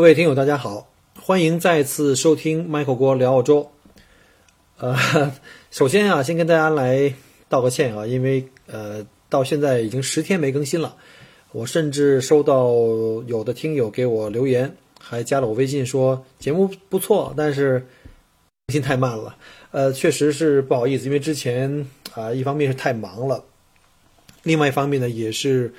各位听友，大家好，欢迎再次收听 Michael 郭聊澳洲。呃，首先啊，先跟大家来道个歉啊，因为呃，到现在已经十天没更新了。我甚至收到有的听友给我留言，还加了我微信说节目不错，但是更新太慢了。呃，确实是不好意思，因为之前啊，一方面是太忙了，另外一方面呢，也是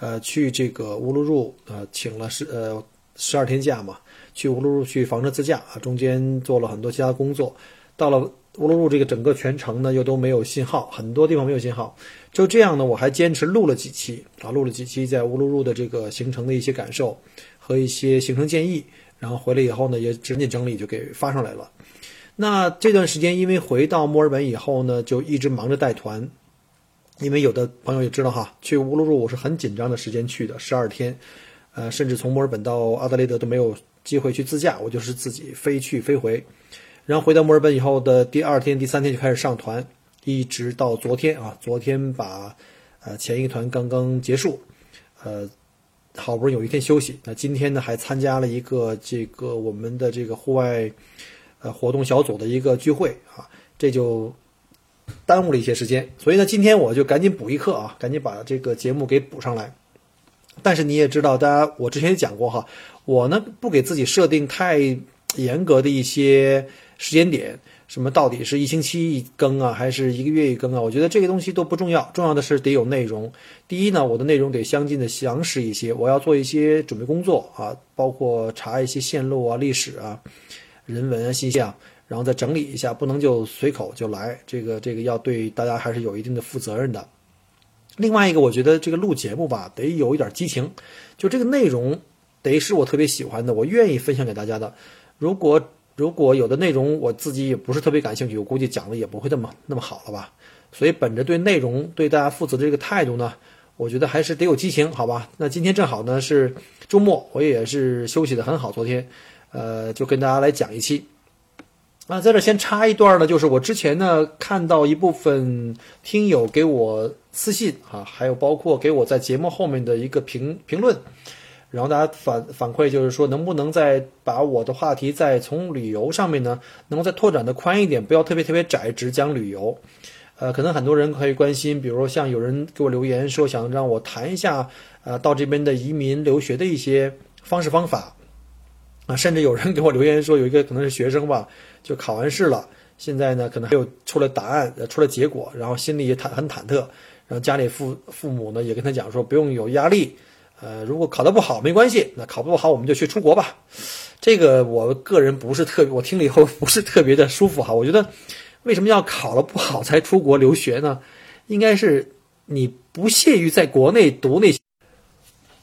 呃去这个乌鲁鲁啊，请了是呃。十二天假嘛，去乌鲁鲁去房车自驾啊，中间做了很多其他工作。到了乌鲁鲁这个整个全程呢，又都没有信号，很多地方没有信号。就这样呢，我还坚持录了几期啊，录了几期在乌鲁鲁的这个行程的一些感受和一些行程建议。然后回来以后呢，也整紧整理就给发上来了。那这段时间因为回到墨尔本以后呢，就一直忙着带团，因为有的朋友也知道哈，去乌鲁鲁我是很紧张的时间去的，十二天。呃，甚至从墨尔本到阿德雷德都没有机会去自驾，我就是自己飞去飞回，然后回到墨尔本以后的第二天、第三天就开始上团，一直到昨天啊，昨天把呃前一个团刚刚结束，呃，好不容易有一天休息，那今天呢还参加了一个这个我们的这个户外呃活动小组的一个聚会啊，这就耽误了一些时间，所以呢今天我就赶紧补一课啊，赶紧把这个节目给补上来。但是你也知道，大家我之前也讲过哈，我呢不给自己设定太严格的一些时间点，什么到底是一星期一更啊，还是一个月一更啊？我觉得这个东西都不重要，重要的是得有内容。第一呢，我的内容得相近的详实一些，我要做一些准备工作啊，包括查一些线路啊、历史啊、人文啊、信息啊，然后再整理一下，不能就随口就来，这个这个要对大家还是有一定的负责任的。另外一个，我觉得这个录节目吧，得有一点激情，就这个内容得是我特别喜欢的，我愿意分享给大家的。如果如果有的内容我自己也不是特别感兴趣，我估计讲的也不会那么那么好了吧。所以本着对内容对大家负责的这个态度呢，我觉得还是得有激情，好吧？那今天正好呢是周末，我也是休息的很好，昨天，呃，就跟大家来讲一期。啊，在这先插一段呢，就是我之前呢看到一部分听友给我私信啊，还有包括给我在节目后面的一个评评论，然后大家反反馈就是说，能不能再把我的话题再从旅游上面呢，能够再拓展的宽一点，不要特别特别窄，只讲旅游。呃，可能很多人可以关心，比如说像有人给我留言说想让我谈一下，呃，到这边的移民留学的一些方式方法。啊，甚至有人给我留言说，有一个可能是学生吧，就考完试了，现在呢可能还有出了答案，呃，出了结果，然后心里也忐很忐忑，然后家里父父母呢也跟他讲说，不用有压力，呃，如果考得不好没关系，那考不好我们就去出国吧。这个我个人不是特别，我听了以后 不是特别的舒服哈。我觉得为什么要考了不好才出国留学呢？应该是你不屑于在国内读那些。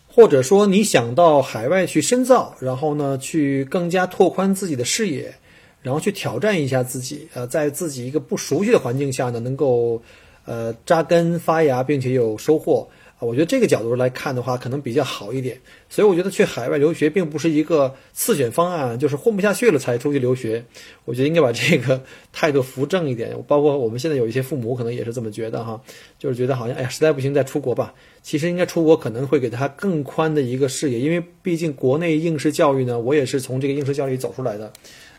或者说你想到海外去深造，然后呢，去更加拓宽自己的视野，然后去挑战一下自己，呃，在自己一个不熟悉的环境下呢，能够，呃，扎根发芽，并且有收获。啊，我觉得这个角度来看的话，可能比较好一点。所以我觉得去海外留学并不是一个次选方案，就是混不下去了才出去留学。我觉得应该把这个态度扶正一点。包括我们现在有一些父母可能也是这么觉得哈，就是觉得好像哎呀，实在不行再出国吧。其实应该出国可能会给他更宽的一个视野，因为毕竟国内应试教育呢，我也是从这个应试教育走出来的。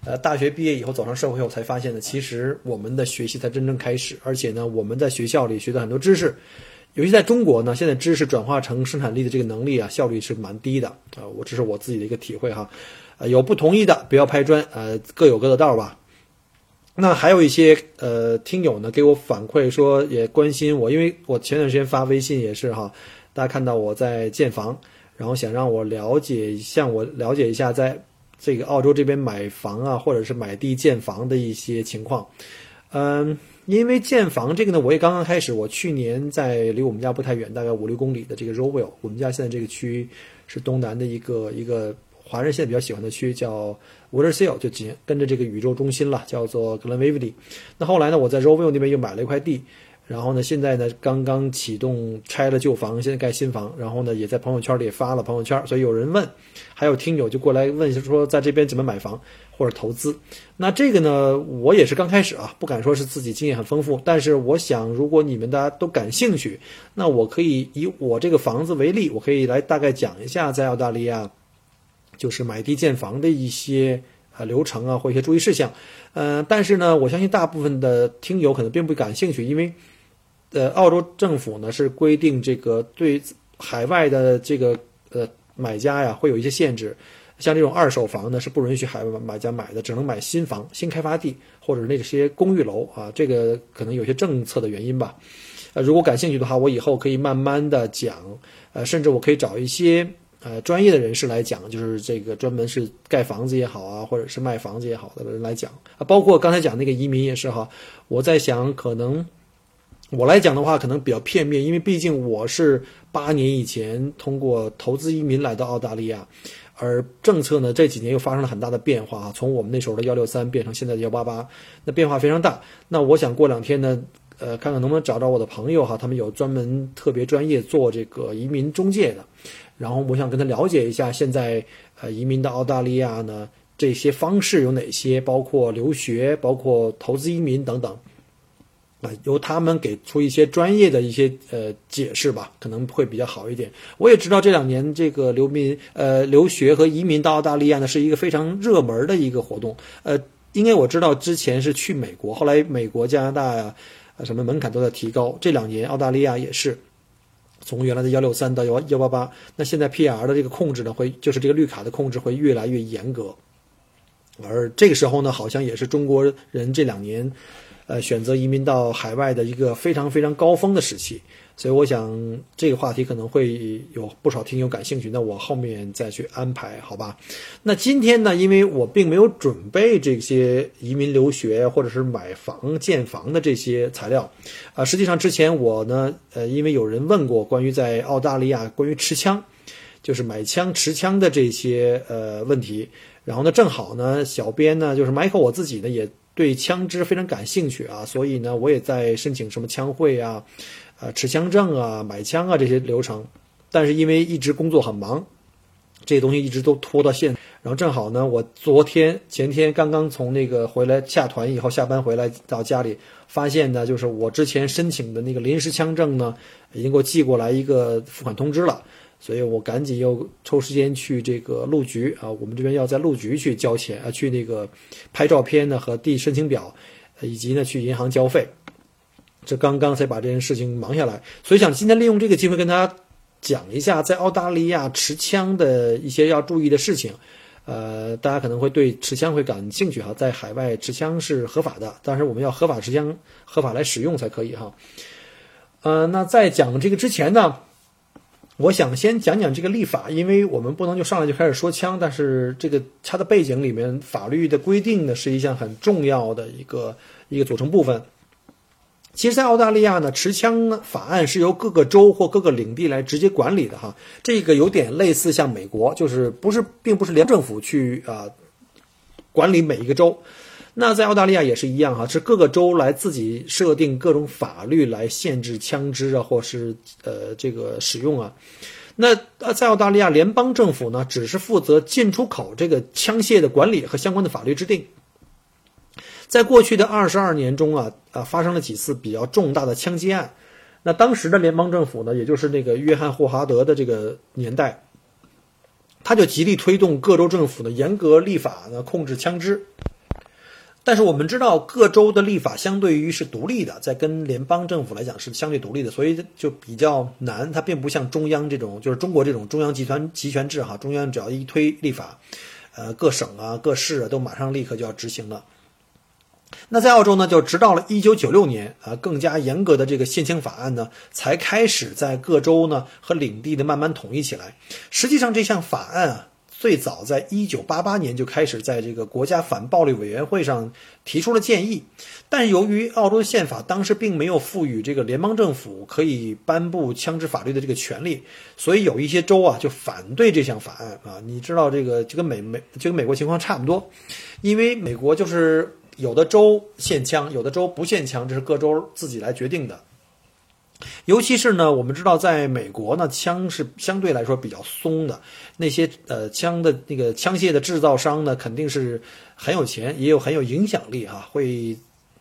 呃，大学毕业以后走上社会后才发现呢，其实我们的学习才真正开始，而且呢，我们在学校里学的很多知识。尤其在中国呢，现在知识转化成生产力的这个能力啊，效率是蛮低的啊。我这是我自己的一个体会哈。呃，有不同意的不要拍砖，呃，各有各的道吧。那还有一些呃听友呢给我反馈说也关心我，因为我前段时间发微信也是哈，大家看到我在建房，然后想让我了解向我了解一下在这个澳洲这边买房啊，或者是买地建房的一些情况。嗯，因为建房这个呢，我也刚刚开始。我去年在离我们家不太远，大概五六公里的这个 Rowell，我们家现在这个区是东南的一个一个华人现在比较喜欢的区，叫 w a t e r s e a l 就紧跟着这个宇宙中心了，叫做 Glenville。那后来呢，我在 Rowell 那边又买了一块地。然后呢，现在呢刚刚启动拆了旧房，现在盖新房。然后呢，也在朋友圈里发了朋友圈，所以有人问，还有听友就过来问，说在这边怎么买房或者投资。那这个呢，我也是刚开始啊，不敢说是自己经验很丰富，但是我想，如果你们大家都感兴趣，那我可以以我这个房子为例，我可以来大概讲一下在澳大利亚就是买地建房的一些啊流程啊或一些注意事项。嗯，但是呢，我相信大部分的听友可能并不感兴趣，因为。呃，澳洲政府呢是规定这个对海外的这个呃买家呀会有一些限制，像这种二手房呢是不允许海外买家买的，只能买新房、新开发地或者那些公寓楼啊。这个可能有些政策的原因吧。呃，如果感兴趣的话，我以后可以慢慢的讲，呃，甚至我可以找一些呃专业的人士来讲，就是这个专门是盖房子也好啊，或者是卖房子也好的人来讲啊，包括刚才讲那个移民也是哈，我在想可能。我来讲的话，可能比较片面，因为毕竟我是八年以前通过投资移民来到澳大利亚，而政策呢这几年又发生了很大的变化啊，从我们那时候的幺六三变成现在的幺八八，那变化非常大。那我想过两天呢，呃，看看能不能找找我的朋友哈，他们有专门特别专业做这个移民中介的，然后我想跟他了解一下现在呃移民到澳大利亚呢这些方式有哪些，包括留学，包括投资移民等等。啊，由他们给出一些专业的一些呃解释吧，可能会比较好一点。我也知道这两年这个流民呃留学和移民到澳大利亚呢是一个非常热门的一个活动。呃，因为我知道之前是去美国，后来美国、加拿大呀，什么门槛都在提高。这两年澳大利亚也是从原来的幺六三到幺幺八八，那现在 PR 的这个控制呢，会就是这个绿卡的控制会越来越严格。而这个时候呢，好像也是中国人这两年。呃，选择移民到海外的一个非常非常高峰的时期，所以我想这个话题可能会有不少听友感兴趣，那我后面再去安排，好吧？那今天呢，因为我并没有准备这些移民留学或者是买房建房的这些材料，啊，实际上之前我呢，呃，因为有人问过关于在澳大利亚关于持枪，就是买枪持枪的这些呃问题，然后呢，正好呢，小编呢，就是 Michael 我自己呢也。对枪支非常感兴趣啊，所以呢，我也在申请什么枪会啊，呃，持枪证啊，买枪啊这些流程。但是因为一直工作很忙，这些东西一直都拖到现。然后正好呢，我昨天前天刚刚从那个回来下团以后，下班回来到家里，发现呢，就是我之前申请的那个临时枪证呢，已经给我寄过来一个付款通知了。所以我赶紧又抽时间去这个路局啊，我们这边要在路局去交钱啊，去那个拍照片呢和递申请表，以及呢去银行交费。这刚刚才把这件事情忙下来，所以想今天利用这个机会跟大家讲一下在澳大利亚持枪的一些要注意的事情。呃，大家可能会对持枪会感兴趣哈，在海外持枪是合法的，但是我们要合法持枪，合法来使用才可以哈。呃，那在讲这个之前呢。我想先讲讲这个立法，因为我们不能就上来就开始说枪，但是这个它的背景里面法律的规定呢是一项很重要的一个一个组成部分。其实，在澳大利亚呢，持枪法案是由各个州或各个领地来直接管理的哈，这个有点类似像美国，就是不是并不是联政府去啊管理每一个州。那在澳大利亚也是一样哈，是各个州来自己设定各种法律来限制枪支啊，或是呃这个使用啊。那呃在澳大利亚联邦政府呢，只是负责进出口这个枪械的管理和相关的法律制定。在过去的二十二年中啊啊发生了几次比较重大的枪击案。那当时的联邦政府呢，也就是那个约翰霍华德的这个年代，他就极力推动各州政府呢严格立法呢控制枪支。但是我们知道，各州的立法相对于是独立的，在跟联邦政府来讲是相对独立的，所以就比较难。它并不像中央这种，就是中国这种中央集团集权制哈，中央只要一推立法，呃，各省啊、各市啊都马上立刻就要执行了。那在澳洲呢，就直到了一九九六年啊，更加严格的这个限枪法案呢，才开始在各州呢和领地的慢慢统一起来。实际上，这项法案啊。最早在一九八八年就开始在这个国家反暴力委员会上提出了建议，但由于澳洲宪法当时并没有赋予这个联邦政府可以颁布枪支法律的这个权利，所以有一些州啊就反对这项法案啊。你知道这个就跟美美就跟美国情况差不多，因为美国就是有的州限枪，有的州不限枪，这是各州自己来决定的。尤其是呢，我们知道，在美国呢，枪是相对来说比较松的。那些呃枪的那个枪械的制造商呢，肯定是很有钱，也有很有影响力哈，会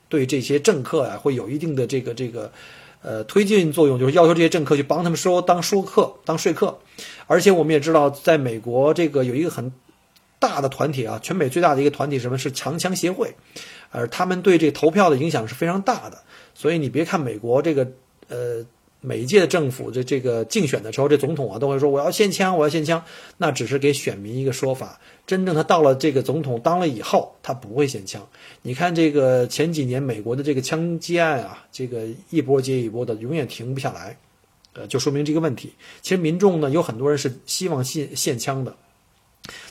对这些政客啊，会有一定的这个这个呃推进作用，就是要求这些政客去帮他们说当说客、当说客。而且我们也知道，在美国这个有一个很大的团体啊，全美最大的一个团体，什么是长枪协会，而他们对这投票的影响是非常大的。所以你别看美国这个。呃，每一届政府这这个竞选的时候，这总统啊都会说我要限枪，我要限枪，那只是给选民一个说法。真正他到了这个总统当了以后，他不会限枪。你看这个前几年美国的这个枪击案啊，这个一波接一波的，永远停不下来。呃，就说明这个问题。其实民众呢有很多人是希望限限枪的，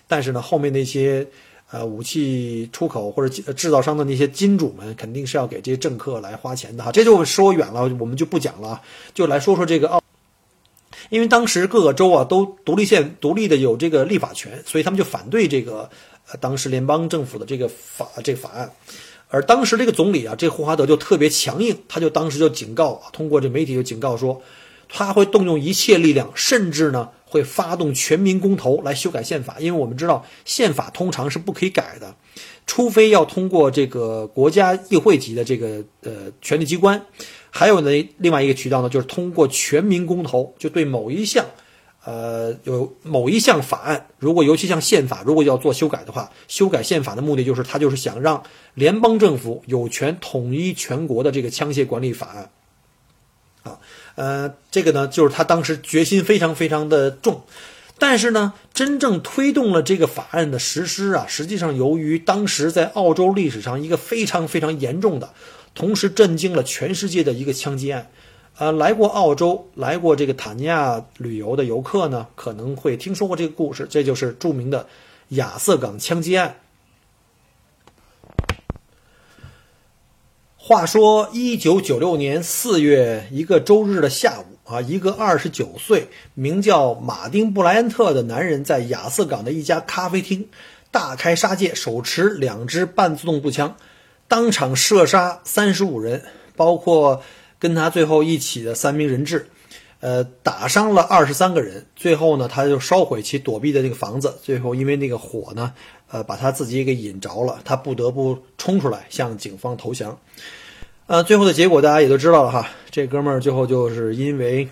但是呢后面那些。呃，武器出口或者制造商的那些金主们，肯定是要给这些政客来花钱的哈。这就说远了，我们就不讲了，就来说说这个澳。因为当时各个州啊都独立县独立的有这个立法权，所以他们就反对这个呃当时联邦政府的这个法这个法案。而当时这个总理啊，这霍华德就特别强硬，他就当时就警告，通过这媒体就警告说，他会动用一切力量，甚至呢。会发动全民公投来修改宪法，因为我们知道宪法通常是不可以改的，除非要通过这个国家议会级的这个呃权力机关，还有呢另外一个渠道呢就是通过全民公投，就对某一项，呃有某一项法案，如果尤其像宪法，如果要做修改的话，修改宪法的目的就是他就是想让联邦政府有权统一全国的这个枪械管理法案。呃，这个呢，就是他当时决心非常非常的重，但是呢，真正推动了这个法案的实施啊，实际上由于当时在澳洲历史上一个非常非常严重的，同时震惊了全世界的一个枪击案，呃，来过澳洲、来过这个塔尼亚旅游的游客呢，可能会听说过这个故事，这就是著名的亚瑟港枪击案。话说，一九九六年四月一个周日的下午啊，一个二十九岁、名叫马丁·布莱恩特的男人在亚瑟港的一家咖啡厅大开杀戒，手持两支半自动步枪，当场射杀三十五人，包括跟他最后一起的三名人质，呃，打伤了二十三个人。最后呢，他就烧毁其躲避的那个房子。最后因为那个火呢。呃，把他自己给引着了，他不得不冲出来向警方投降。呃，最后的结果大家也都知道了哈，这哥们儿最后就是因为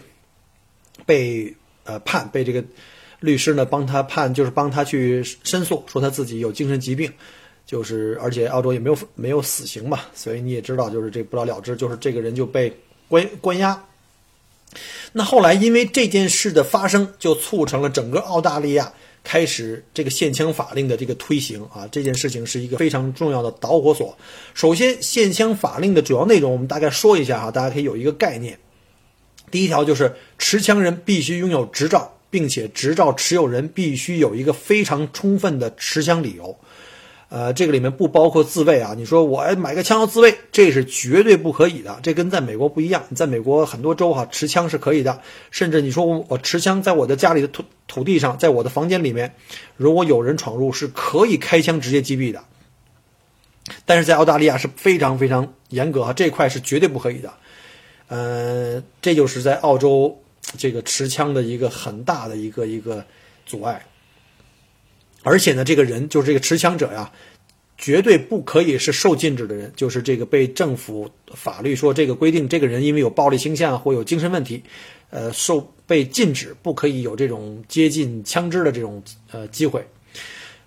被呃判，被这个律师呢帮他判，就是帮他去申诉，说他自己有精神疾病，就是而且澳洲也没有没有死刑嘛，所以你也知道，就是这不了了之，就是这个人就被关关押。那后来因为这件事的发生，就促成了整个澳大利亚。开始这个限枪法令的这个推行啊，这件事情是一个非常重要的导火索。首先，限枪法令的主要内容我们大概说一下哈，大家可以有一个概念。第一条就是持枪人必须拥有执照，并且执照持有人必须有一个非常充分的持枪理由。呃，这个里面不包括自卫啊。你说我买个枪要自卫，这是绝对不可以的。这跟在美国不一样。你在美国很多州哈，持枪是可以的。甚至你说我我持枪在我的家里的土土地上，在我的房间里面，如果有人闯入，是可以开枪直接击毙的。但是在澳大利亚是非常非常严格哈，这块是绝对不可以的。呃，这就是在澳洲这个持枪的一个很大的一个一个阻碍。而且呢，这个人就是这个持枪者呀，绝对不可以是受禁止的人，就是这个被政府法律说这个规定，这个人因为有暴力倾向或有精神问题，呃，受被禁止不可以有这种接近枪支的这种呃机会。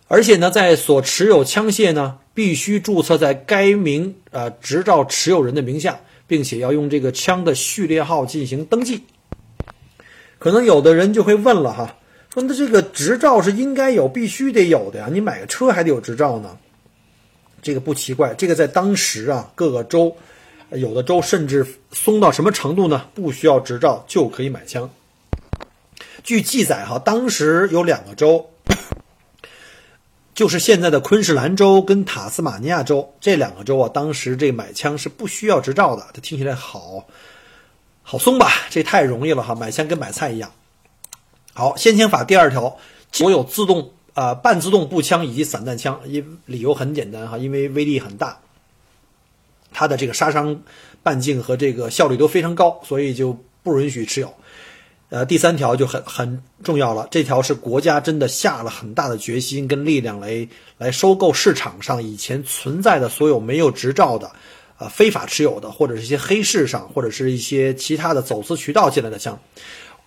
而且呢，在所持有枪械呢，必须注册在该名呃执照持有人的名下，并且要用这个枪的序列号进行登记。可能有的人就会问了哈。说那这个执照是应该有，必须得有的呀。你买个车还得有执照呢，这个不奇怪。这个在当时啊，各个州，有的州甚至松到什么程度呢？不需要执照就可以买枪。据记载哈，当时有两个州，就是现在的昆士兰州跟塔斯马尼亚州这两个州啊，当时这买枪是不需要执照的。这听起来好好松吧？这太容易了哈，买枪跟买菜一样。好，先遣法第二条，所有自动啊半自动步枪以及散弹枪，因理由很简单哈，因为威力很大，它的这个杀伤半径和这个效率都非常高，所以就不允许持有。呃，第三条就很很重要了。这条是国家真的下了很大的决心跟力量来来收购市场上以前存在的所有没有执照的，呃，非法持有的或者是一些黑市上或者是一些其他的走私渠道进来的枪。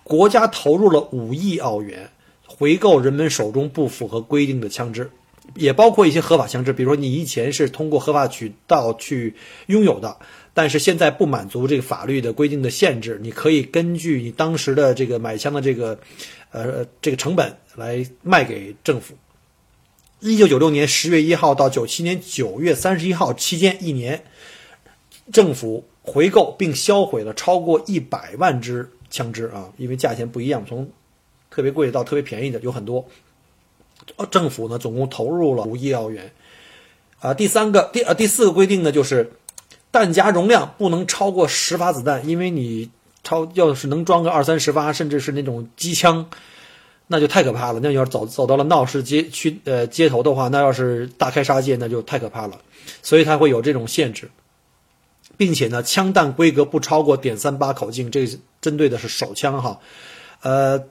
国家投入了五亿澳元回购人们手中不符合规定的枪支，也包括一些合法枪支，比如说你以前是通过合法渠道去拥有的。但是现在不满足这个法律的规定的限制，你可以根据你当时的这个买枪的这个，呃，这个成本来卖给政府。一九九六年十月一号到九七年九月三十一号期间一年，政府回购并销毁了超过一百万支枪支啊，因为价钱不一样，从特别贵到特别便宜的有很多。政府呢总共投入了五亿澳元。啊，第三个第呃第四个规定呢就是。弹夹容量不能超过十发子弹，因为你超要是能装个二三十发，甚至是那种机枪，那就太可怕了。那要是走走到了闹市街区呃街头的话，那要是大开杀戒，那就太可怕了。所以它会有这种限制，并且呢，枪弹规格不超过点三八口径，这针对的是手枪哈，呃。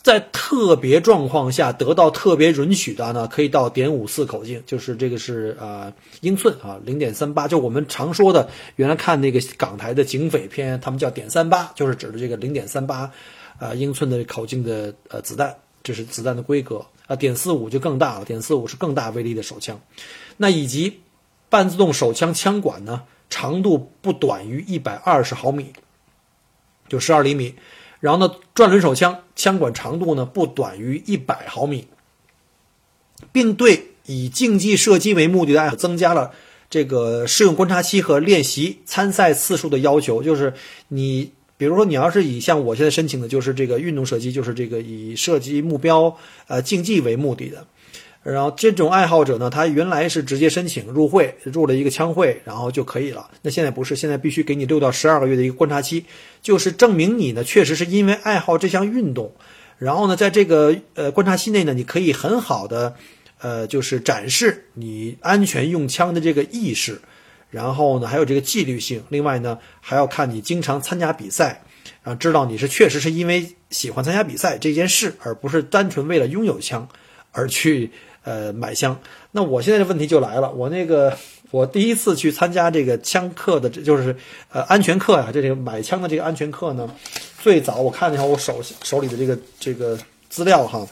在特别状况下得到特别允许的呢，可以到点五四口径，就是这个是呃英寸啊，零点三八，就我们常说的原来看那个港台的警匪片，他们叫点三八，就是指的这个零点三八，啊英寸的口径的呃子弹，这是子弹的规格啊。点四五就更大了，点四五是更大威力的手枪，那以及半自动手枪枪管呢，长度不短于一百二十毫米，就十二厘米。然后呢，转轮手枪枪管长度呢不短于一百毫米，并对以竞技射击为目的的增加了这个试用观察期和练习参赛次数的要求。就是你，比如说你要是以像我现在申请的，就是这个运动射击，就是这个以射击目标呃竞技为目的的。然后这种爱好者呢，他原来是直接申请入会，入了一个枪会，然后就可以了。那现在不是，现在必须给你六到十二个月的一个观察期，就是证明你呢确实是因为爱好这项运动。然后呢，在这个呃观察期内呢，你可以很好的，呃，就是展示你安全用枪的这个意识，然后呢还有这个纪律性。另外呢，还要看你经常参加比赛，然后知道你是确实是因为喜欢参加比赛这件事，而不是单纯为了拥有枪而去。呃，买枪，那我现在的问题就来了。我那个，我第一次去参加这个枪课的，这就是呃安全课呀。这个买枪的这个安全课呢，最早我看一下我手手里的这个这个资料哈。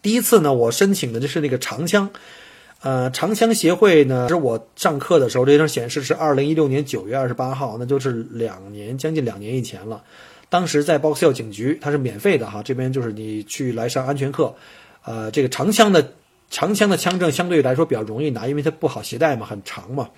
第一次呢，我申请的就是那个长枪，呃，长枪协会呢，是我上课的时候，这张显示是二零一六年九月二十八号，那就是两年将近两年以前了。当时在 Box Hill 警局，它是免费的哈，这边就是你去来上安全课，呃，这个长枪的。长枪的枪证相对来说比较容易拿，因为它不好携带嘛，很长嘛。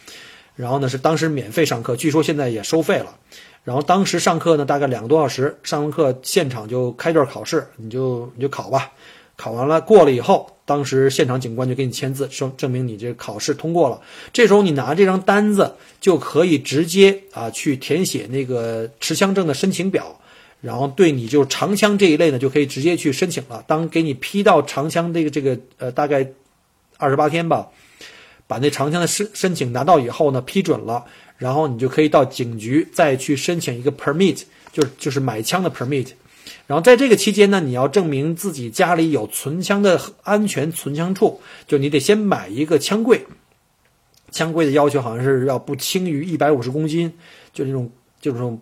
然后呢是当时免费上课，据说现在也收费了。然后当时上课呢大概两个多小时，上完课现场就开卷考试，你就你就考吧。考完了过了以后，当时现场警官就给你签字，说证明你这考试通过了。这时候你拿这张单子就可以直接啊去填写那个持枪证的申请表。然后对你就长枪这一类呢，就可以直接去申请了。当给你批到长枪这个这个呃大概二十八天吧，把那长枪的申申请拿到以后呢，批准了，然后你就可以到警局再去申请一个 permit，就是就是买枪的 permit。然后在这个期间呢，你要证明自己家里有存枪的安全存枪处，就你得先买一个枪柜。枪柜的要求好像是要不轻于一百五十公斤，就那种就是那种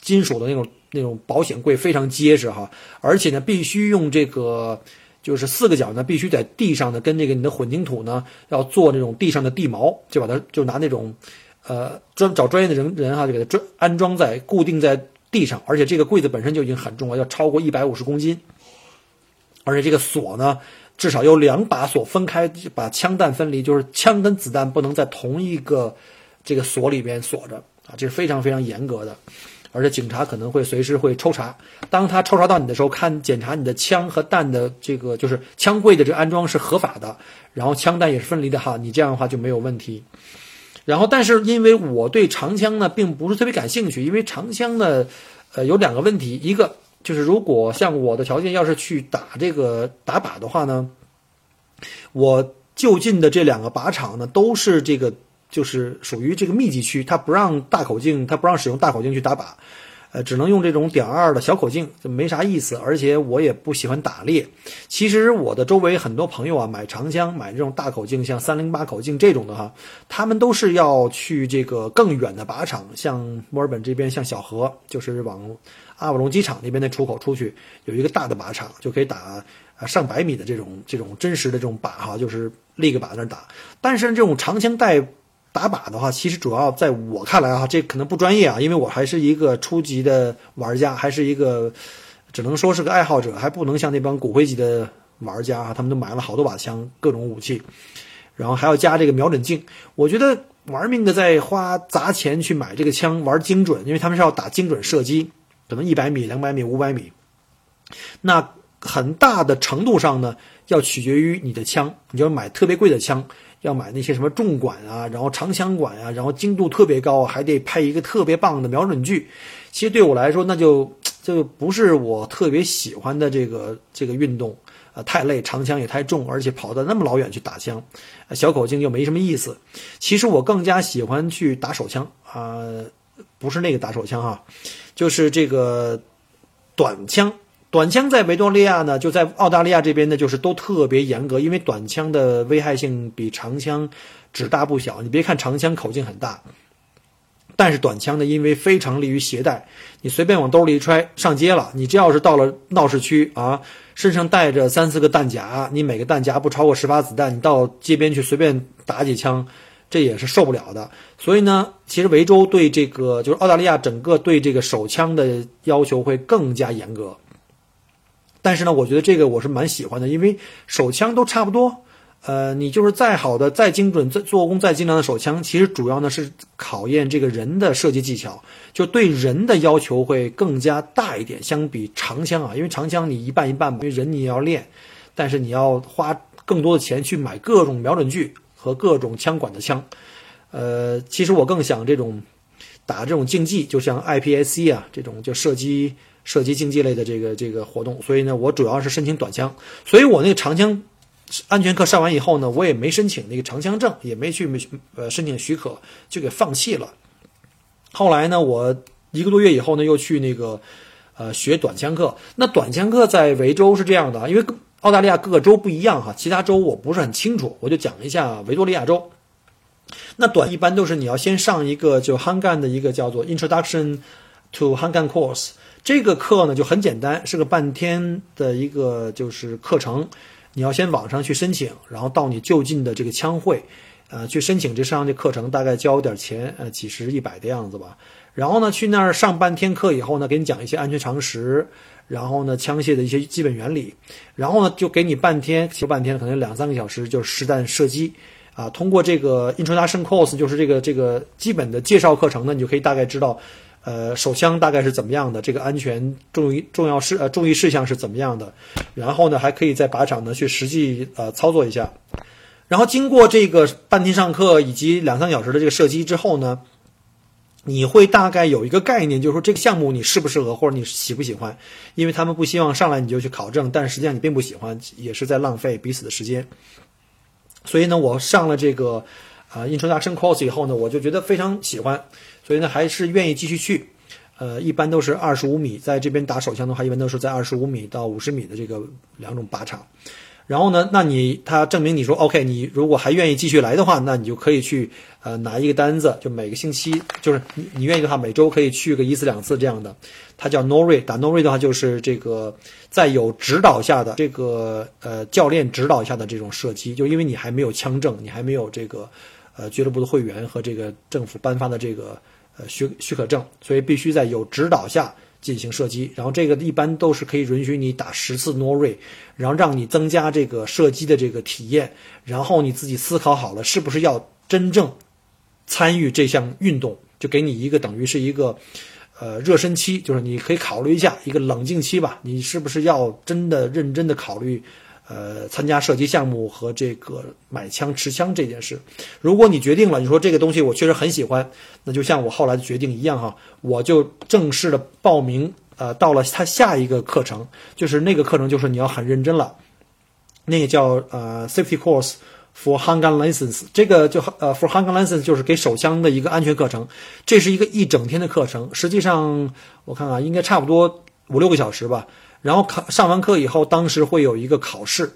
金属的那种。那种保险柜非常结实哈，而且呢，必须用这个，就是四个角呢，必须在地上呢，跟这个你的混凝土呢，要做那种地上的地锚，就把它就拿那种，呃，专找专业的人人哈，就给它专安装在固定在地上，而且这个柜子本身就已经很重了，要超过一百五十公斤，而且这个锁呢，至少有两把锁分开，把枪弹分离，就是枪跟子弹不能在同一个这个锁里边锁着啊，这是非常非常严格的。而且警察可能会随时会抽查。当他抽查到你的时候，看检查你的枪和弹的这个就是枪柜的这个安装是合法的，然后枪弹也是分离的哈，你这样的话就没有问题。然后，但是因为我对长枪呢并不是特别感兴趣，因为长枪呢，呃，有两个问题，一个就是如果像我的条件要是去打这个打靶的话呢，我就近的这两个靶场呢都是这个就是属于这个密集区，它不让大口径，它不让使用大口径去打靶。呃，只能用这种点二的小口径，就没啥意思。而且我也不喜欢打猎。其实我的周围很多朋友啊，买长枪，买这种大口径，像三零八口径这种的哈，他们都是要去这个更远的靶场，像墨尔本这边，像小河，就是往阿瓦隆机场那边的出口出去，有一个大的靶场，就可以打啊上百米的这种这种真实的这种靶哈，就是立个靶在那打。但是这种长枪带。打靶的话，其实主要在我看来啊，这可能不专业啊，因为我还是一个初级的玩家，还是一个只能说是个爱好者，还不能像那帮骨灰级的玩家啊，他们都买了好多把枪，各种武器，然后还要加这个瞄准镜。我觉得玩命的在花砸钱去买这个枪，玩精准，因为他们是要打精准射击，可能一百米、两百米、五百米，那很大的程度上呢，要取决于你的枪，你要买特别贵的枪。要买那些什么重管啊，然后长枪管啊，然后精度特别高，还得配一个特别棒的瞄准具。其实对我来说，那就就不是我特别喜欢的这个这个运动啊，太累，长枪也太重，而且跑到那么老远去打枪，小口径又没什么意思。其实我更加喜欢去打手枪啊，不是那个打手枪哈，就是这个短枪。短枪在维多利亚呢，就在澳大利亚这边呢，就是都特别严格，因为短枪的危害性比长枪只大不小。你别看长枪口径很大，但是短枪呢，因为非常利于携带，你随便往兜里一揣，上街了。你这要是到了闹市区啊，身上带着三四个弹夹，你每个弹夹不超过十发子弹，你到街边去随便打几枪，这也是受不了的。所以呢，其实维州对这个就是澳大利亚整个对这个手枪的要求会更加严格。但是呢，我觉得这个我是蛮喜欢的，因为手枪都差不多。呃，你就是再好的、再精准、再做工再精良的手枪，其实主要呢是考验这个人的射击技巧，就对人的要求会更加大一点。相比长枪啊，因为长枪你一半一半嘛，因为人你也要练，但是你要花更多的钱去买各种瞄准具和各种枪管的枪。呃，其实我更想这种打这种竞技，就像 IPSC 啊这种就射击。射击竞技类的这个这个活动，所以呢，我主要是申请短枪，所以我那个长枪安全课上完以后呢，我也没申请那个长枪证，也没去没呃申请许可，就给放弃了。后来呢，我一个多月以后呢，又去那个呃学短枪课。那短枪课在维州是这样的，因为澳大利亚各个州不一样哈，其他州我不是很清楚，我就讲一下维多利亚州。那短一般都是你要先上一个就 handgun 的一个叫做 Introduction to Handgun Course。这个课呢就很简单，是个半天的一个就是课程，你要先网上去申请，然后到你就近的这个枪会，呃，去申请这上这课程，大概交点钱，呃，几十一百的样子吧。然后呢，去那儿上半天课以后呢，给你讲一些安全常识，然后呢，枪械的一些基本原理，然后呢，就给你半天，说半天可能两三个小时，就是实弹射击，啊，通过这个 Introduction Course，就是这个这个基本的介绍课程呢，你就可以大概知道。呃，手枪大概是怎么样的？这个安全重重要事呃注意事项是怎么样的？然后呢，还可以在靶场呢去实际呃操作一下。然后经过这个半天上课以及两三小时的这个射击之后呢，你会大概有一个概念，就是说这个项目你适不适合，或者你喜不喜欢？因为他们不希望上来你就去考证，但实际上你并不喜欢，也是在浪费彼此的时间。所以呢，我上了这个啊 Introduction Course 以后呢，我就觉得非常喜欢。所以呢，还是愿意继续去，呃，一般都是二十五米，在这边打手枪的话，一般都是在二十五米到五十米的这个两种靶场。然后呢，那你他证明你说 OK，你如果还愿意继续来的话，那你就可以去呃拿一个单子，就每个星期就是你你愿意的话，每周可以去个一次两次这样的。他叫 Nori，打 Nori 的话就是这个在有指导下的这个呃教练指导下的这种射击，就因为你还没有枪证，你还没有这个呃俱乐部的会员和这个政府颁发的这个。呃，许许可证，所以必须在有指导下进行射击。然后这个一般都是可以允许你打十次诺瑞，然后让你增加这个射击的这个体验。然后你自己思考好了，是不是要真正参与这项运动，就给你一个等于是一个呃热身期，就是你可以考虑一下一个冷静期吧，你是不是要真的认真的考虑？呃，参加射击项目和这个买枪持枪这件事，如果你决定了，你说这个东西我确实很喜欢，那就像我后来的决定一样哈，我就正式的报名，呃，到了他下一个课程，就是那个课程就是你要很认真了，那个叫呃 safety course for handgun license，这个就呃 for handgun license 就是给手枪的一个安全课程，这是一个一整天的课程，实际上我看啊，应该差不多五六个小时吧。然后考上完课以后，当时会有一个考试，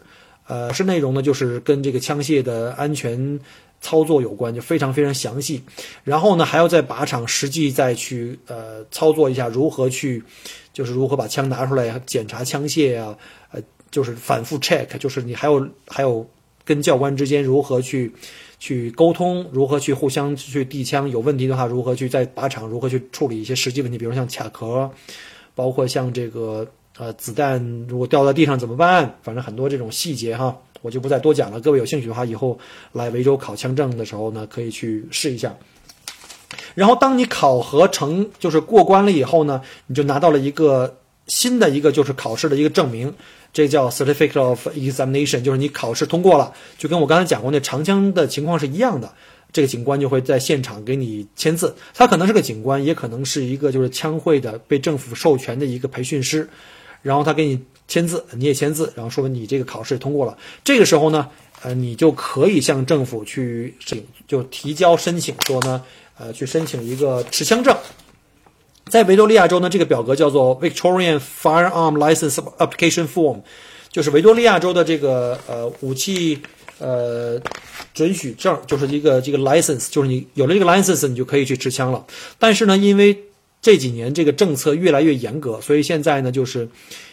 呃，是内容呢，就是跟这个枪械的安全操作有关，就非常非常详细。然后呢，还要在靶场实际再去呃操作一下，如何去，就是如何把枪拿出来检查枪械啊，呃，就是反复 check，就是你还有还有跟教官之间如何去去沟通，如何去互相去递枪，有问题的话如何去在靶场如何去处理一些实际问题，比如像卡壳，包括像这个。呃，子弹如果掉在地上怎么办？反正很多这种细节哈，我就不再多讲了。各位有兴趣的话，以后来维州考枪证的时候呢，可以去试一下。然后，当你考核成就是过关了以后呢，你就拿到了一个新的一个就是考试的一个证明，这叫 Certificate of Examination，就是你考试通过了，就跟我刚才讲过那长枪的情况是一样的。这个警官就会在现场给你签字，他可能是个警官，也可能是一个就是枪会的被政府授权的一个培训师。然后他给你签字，你也签字，然后说明你这个考试通过了。这个时候呢，呃，你就可以向政府去申请，就提交申请，说呢，呃，去申请一个持枪证。在维多利亚州呢，这个表格叫做 Victorian Firearm License Application Form，就是维多利亚州的这个呃武器呃准许证，就是一个这个 license，就是你有了这个 license，你就可以去持枪了。但是呢，因为这几年这个政策越来越严格，所以现在呢，就是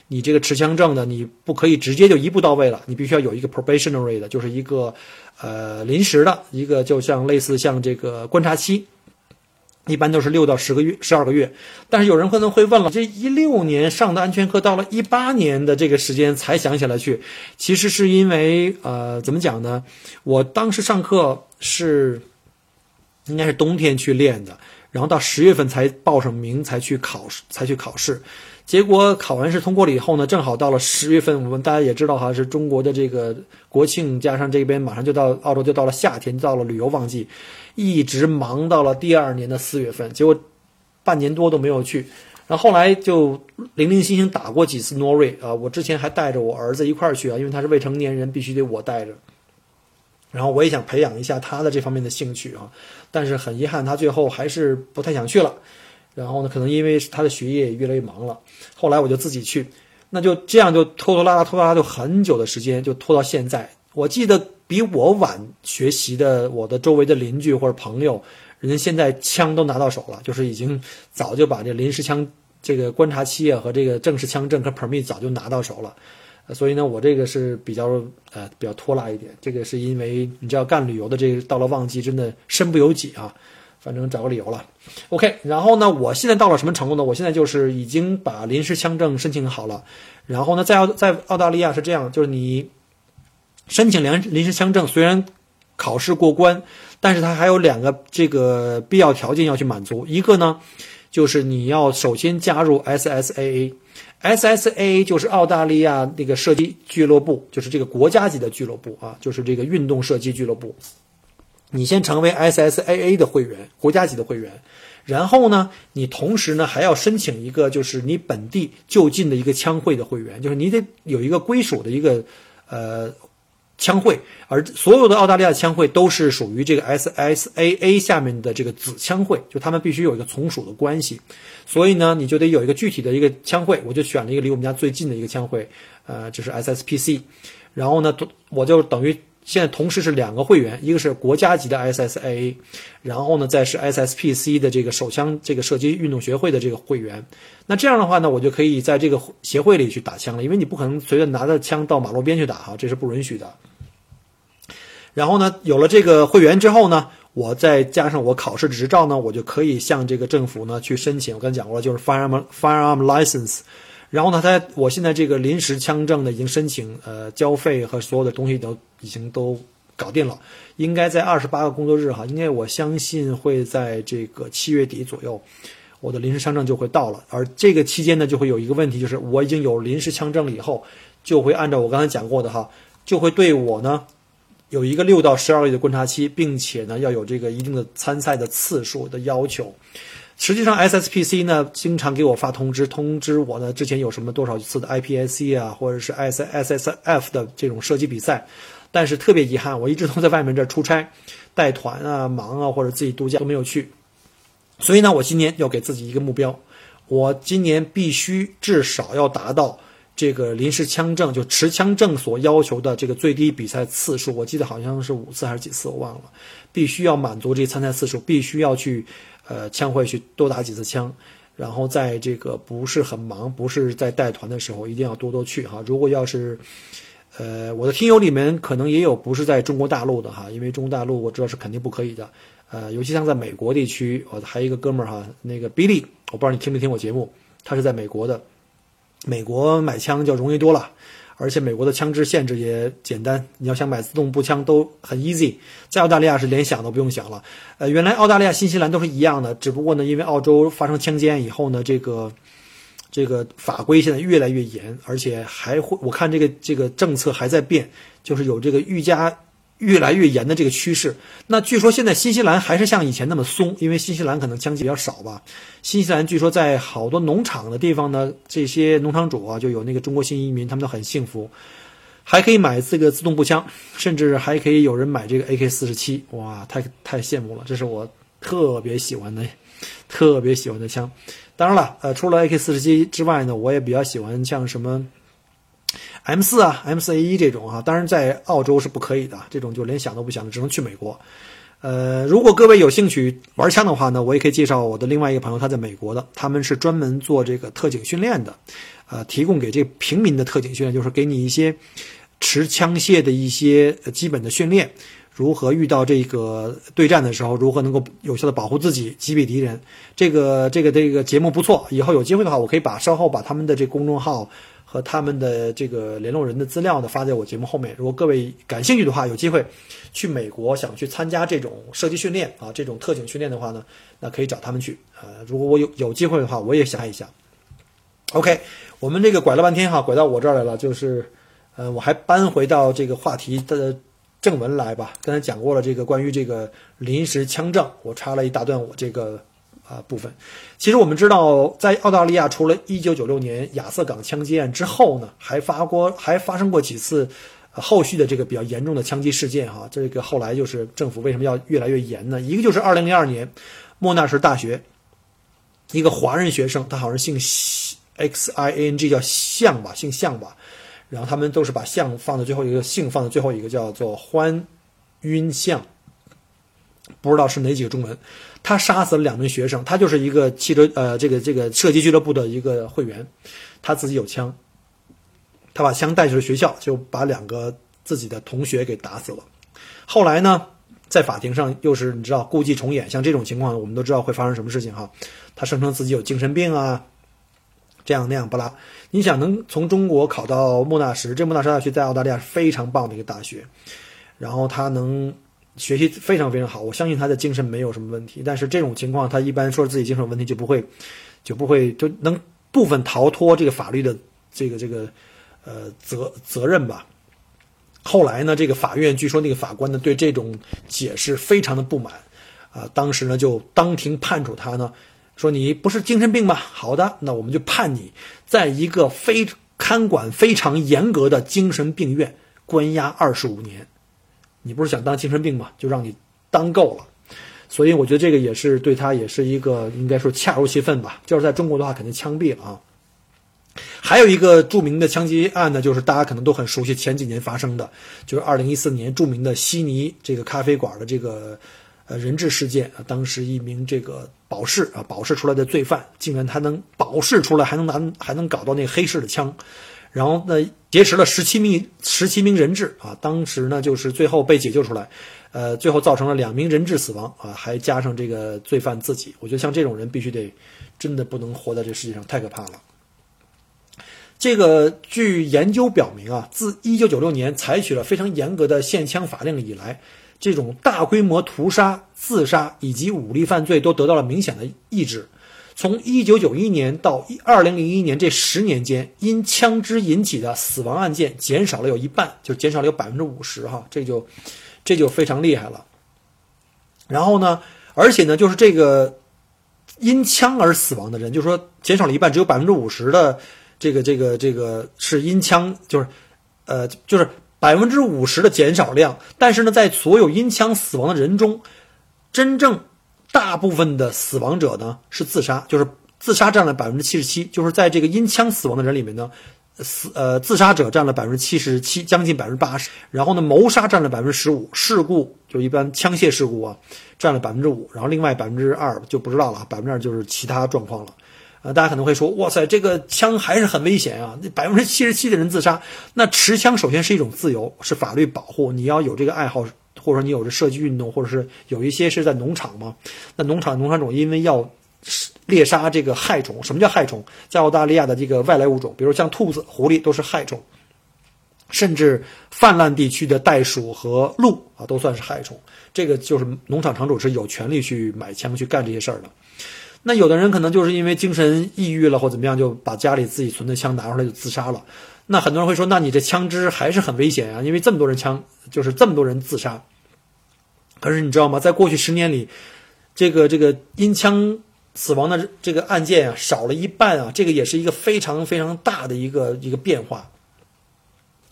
你这个持枪证呢，你不可以直接就一步到位了，你必须要有一个 probationary 的，就是一个呃临时的一个，就像类似像这个观察期，一般都是六到十个月、十二个月。但是有人可能会问了，这一六年上的安全课，到了一八年的这个时间才想起来去，其实是因为呃，怎么讲呢？我当时上课是应该是冬天去练的。然后到十月份才报上名，才去考试，才去考试。结果考完试通过了以后呢，正好到了十月份，我们大家也知道哈，是中国的这个国庆，加上这边马上就到澳洲，就到了夏天，到了旅游旺季，一直忙到了第二年的四月份。结果半年多都没有去。然后后来就零零星星打过几次诺瑞啊，我之前还带着我儿子一块儿去啊，因为他是未成年人，必须得我带着。然后我也想培养一下他的这方面的兴趣啊，但是很遗憾，他最后还是不太想去了。然后呢，可能因为他的学业越来越忙了。后来我就自己去，那就这样就拖拖拉拉，拖拉拉就很久的时间，就拖到现在。我记得比我晚学习的，我的周围的邻居或者朋友，人家现在枪都拿到手了，就是已经早就把这临时枪这个观察期啊和这个正式枪证和 permit 早就拿到手了。所以呢，我这个是比较呃比较拖拉一点。这个是因为你知道干旅游的这个到了旺季，真的身不由己啊。反正找个理由了。OK，然后呢，我现在到了什么程度呢？我现在就是已经把临时签证申请好了。然后呢，在澳在澳大利亚是这样，就是你申请临临时签证，虽然考试过关，但是它还有两个这个必要条件要去满足。一个呢，就是你要首先加入 SSAA。SSA 就是澳大利亚那个射击俱乐部，就是这个国家级的俱乐部啊，就是这个运动射击俱乐部。你先成为 SSAA 的会员，国家级的会员，然后呢，你同时呢还要申请一个就是你本地就近的一个枪会的会员，就是你得有一个归属的一个呃。枪会，而所有的澳大利亚枪会都是属于这个 SSAA 下面的这个子枪会，就他们必须有一个从属的关系，所以呢，你就得有一个具体的一个枪会。我就选了一个离我们家最近的一个枪会，呃，就是 SSPC。然后呢，我就等于现在同时是两个会员，一个是国家级的 SSAA，然后呢，再是 SSPC 的这个手枪这个射击运动学会的这个会员。那这样的话呢，我就可以在这个协会里去打枪了，因为你不可能随便拿着枪到马路边去打哈，这是不允许的。然后呢，有了这个会员之后呢，我再加上我考试执照呢，我就可以向这个政府呢去申请。我刚才讲过了，就是 firearm firearm license。然后呢，他我现在这个临时枪证呢已经申请，呃，交费和所有的东西都已经都搞定了。应该在二十八个工作日哈，应该我相信会在这个七月底左右，我的临时枪证就会到了。而这个期间呢，就会有一个问题，就是我已经有临时枪证了以后，就会按照我刚才讲过的哈，就会对我呢有一个六到十二个月的观察期，并且呢要有这个一定的参赛的次数的要求。实际上，SSPC 呢经常给我发通知，通知我呢之前有什么多少次的 IPSC 啊，或者是 S SSF 的这种射击比赛。但是特别遗憾，我一直都在外面这出差、带团啊、忙啊，或者自己度假都没有去。所以呢，我今年要给自己一个目标，我今年必须至少要达到这个临时枪证就持枪证所要求的这个最低比赛次数。我记得好像是五次还是几次，我忘了。必须要满足这参赛次数，必须要去。呃，枪会去多打几次枪，然后在这个不是很忙，不是在带团的时候，一定要多多去哈。如果要是，呃，我的听友里面可能也有不是在中国大陆的哈，因为中国大陆我知道是肯定不可以的。呃，尤其像在美国地区，我还有一个哥们儿哈，那个 Billy，我不知道你听没听我节目，他是在美国的，美国买枪就容易多了。而且美国的枪支限制也简单，你要想买自动步枪都很 easy，在澳大利亚是连想都不用想了。呃，原来澳大利亚、新西兰都是一样的，只不过呢，因为澳洲发生枪击案以后呢，这个这个法规现在越来越严，而且还会，我看这个这个政策还在变，就是有这个愈加。越来越严的这个趋势，那据说现在新西兰还是像以前那么松，因为新西兰可能枪击比较少吧。新西兰据说在好多农场的地方呢，这些农场主啊，就有那个中国新移民，他们都很幸福，还可以买这个自动步枪，甚至还可以有人买这个 AK 四十七，哇，太太羡慕了，这是我特别喜欢的，特别喜欢的枪。当然了，呃，除了 AK 四十七之外呢，我也比较喜欢像什么。M 四啊，M 四 A 一这种啊，当然在澳洲是不可以的，这种就连想都不想的，只能去美国。呃，如果各位有兴趣玩枪的话呢，我也可以介绍我的另外一个朋友，他在美国的，他们是专门做这个特警训练的，呃，提供给这平民的特警训练，就是给你一些持枪械的一些基本的训练，如何遇到这个对战的时候，如何能够有效的保护自己，击毙敌人。这个这个这个节目不错，以后有机会的话，我可以把稍后把他们的这公众号。和他们的这个联络人的资料呢，发在我节目后面。如果各位感兴趣的话，有机会去美国想去参加这种射击训练啊，这种特警训练的话呢，那可以找他们去。呃，如果我有有机会的话，我也想一想。OK，我们这个拐了半天哈，拐到我这儿来了，就是，呃，我还搬回到这个话题的正文来吧。刚才讲过了这个关于这个临时枪证，我插了一大段我这个。啊，部分，其实我们知道，在澳大利亚，除了1996年亚瑟港枪击案之后呢，还发过，还发生过几次后续的这个比较严重的枪击事件哈。这个后来就是政府为什么要越来越严呢？一个就是2002年，莫纳什大学一个华人学生，他好像姓 X I N G，叫向吧，姓向吧，然后他们都是把向放在最后一个，姓放在最后一个，叫做欢晕向，不知道是哪几个中文。他杀死了两名学生，他就是一个汽车呃，这个这个射击俱乐部的一个会员，他自己有枪，他把枪带去了学校，就把两个自己的同学给打死了。后来呢，在法庭上又是你知道故伎重演，像这种情况我们都知道会发生什么事情哈。他声称自己有精神病啊，这样那样不拉。你想能从中国考到莫纳什，这莫纳什大学在澳大利亚是非常棒的一个大学，然后他能。学习非常非常好，我相信他的精神没有什么问题。但是这种情况，他一般说自己精神有问题就不会，就不会就能部分逃脱这个法律的这个这个呃责责任吧。后来呢，这个法院据说那个法官呢对这种解释非常的不满，啊，当时呢就当庭判处他呢说你不是精神病吗？好的，那我们就判你在一个非看管非常严格的精神病院关押二十五年。你不是想当精神病吗？就让你当够了，所以我觉得这个也是对他也是一个应该说恰如其分吧。就是在中国的话，肯定枪毙了啊。还有一个著名的枪击案呢，就是大家可能都很熟悉，前几年发生的，就是二零一四年著名的悉尼这个咖啡馆的这个呃人质事件啊。当时一名这个保释啊保释出来的罪犯，竟然他能保释出来，还能拿还能搞到那黑市的枪。然后呢，劫持了十七名十七名人质啊，当时呢就是最后被解救出来，呃，最后造成了两名人质死亡啊，还加上这个罪犯自己，我觉得像这种人必须得真的不能活在这世界上，太可怕了。这个据研究表明啊，自一九九六年采取了非常严格的限枪法令以来，这种大规模屠杀、自杀以及武力犯罪都得到了明显的抑制。从一九九一年到二零零一年这十年间，因枪支引起的死亡案件减少了有一半，就减少了有百分之五十哈，这就这就非常厉害了。然后呢，而且呢，就是这个因枪而死亡的人，就是说减少了一半，只有百分之五十的这个这个这个是因枪，就是呃就是百分之五十的减少量。但是呢，在所有因枪死亡的人中，真正大部分的死亡者呢是自杀，就是自杀占了百分之七十七，就是在这个因枪死亡的人里面呢，死呃自杀者占了百分之七十七，将近百分之八十，然后呢谋杀占了百分之十五，事故就一般枪械事故啊占了百分之五，然后另外百分之二就不知道了，百分之二就是其他状况了。呃，大家可能会说，哇塞，这个枪还是很危险啊！那百分之七十七的人自杀，那持枪首先是一种自由，是法律保护，你要有这个爱好。或者说你有着射击运动，或者是有一些是在农场嘛？那农场农场主因为要猎杀这个害虫，什么叫害虫？在澳大利亚的这个外来物种，比如像兔子、狐狸都是害虫，甚至泛滥地区的袋鼠和鹿啊都算是害虫。这个就是农场场主是有权利去买枪去干这些事儿的。那有的人可能就是因为精神抑郁了或怎么样，就把家里自己存的枪拿出来就自杀了。那很多人会说，那你这枪支还是很危险啊，因为这么多人枪，就是这么多人自杀。可是你知道吗？在过去十年里，这个这个因枪死亡的这个案件啊，少了一半啊，这个也是一个非常非常大的一个一个变化。